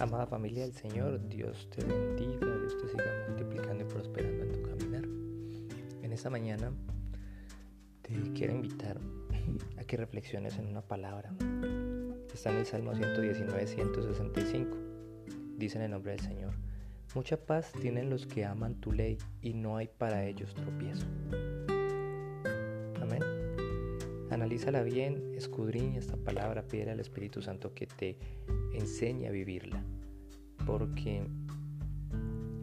Amada familia del Señor, Dios te bendiga, Dios te siga multiplicando y prosperando en tu caminar. En esta mañana te quiero invitar a que reflexiones en una palabra. Está en el Salmo 119, 165. Dice en el nombre del Señor, mucha paz tienen los que aman tu ley y no hay para ellos tropiezo. Analízala bien, escudriña esta palabra, pide al Espíritu Santo que te enseñe a vivirla. Porque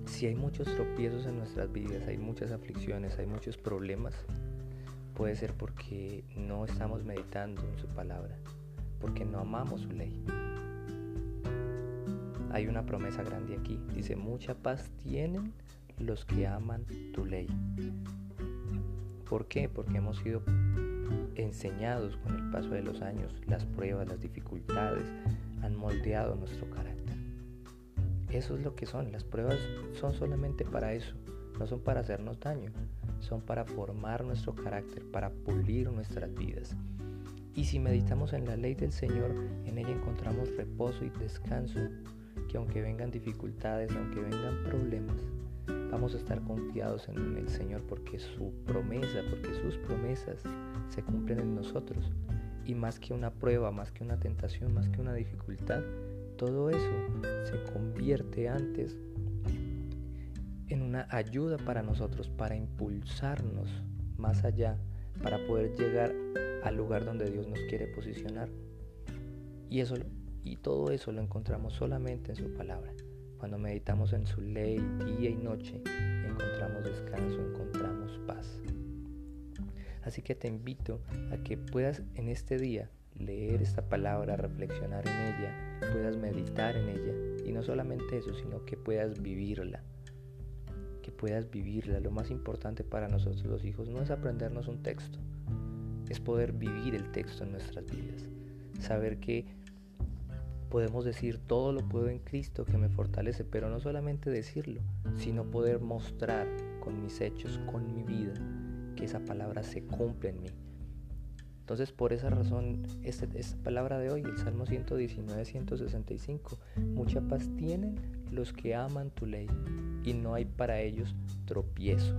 si hay muchos tropiezos en nuestras vidas, hay muchas aflicciones, hay muchos problemas, puede ser porque no estamos meditando en su palabra, porque no amamos su ley. Hay una promesa grande aquí. Dice, mucha paz tienen los que aman tu ley. ¿Por qué? Porque hemos sido enseñados con el paso de los años, las pruebas, las dificultades, han moldeado nuestro carácter. Eso es lo que son, las pruebas son solamente para eso, no son para hacernos daño, son para formar nuestro carácter, para pulir nuestras vidas. Y si meditamos en la ley del Señor, en ella encontramos reposo y descanso, que aunque vengan dificultades, aunque vengan problemas, vamos a estar confiados en el Señor porque su promesa, porque sus promesas se cumplen en nosotros. Y más que una prueba, más que una tentación, más que una dificultad, todo eso se convierte antes en una ayuda para nosotros, para impulsarnos más allá, para poder llegar al lugar donde Dios nos quiere posicionar. Y eso y todo eso lo encontramos solamente en su palabra. Cuando meditamos en su ley día y noche, encontramos descanso, encontramos paz. Así que te invito a que puedas en este día leer esta palabra, reflexionar en ella, puedas meditar en ella. Y no solamente eso, sino que puedas vivirla. Que puedas vivirla. Lo más importante para nosotros los hijos no es aprendernos un texto, es poder vivir el texto en nuestras vidas. Saber que podemos decir todo lo puedo en Cristo que me fortalece, pero no solamente decirlo, sino poder mostrar con mis hechos, con mi vida, que esa palabra se cumple en mí. Entonces por esa razón, esta, esta palabra de hoy, el Salmo 119, 165, mucha paz tienen los que aman tu ley y no hay para ellos tropiezo.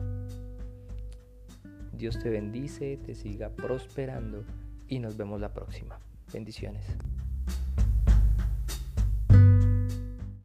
Dios te bendice, te siga prosperando y nos vemos la próxima. Bendiciones.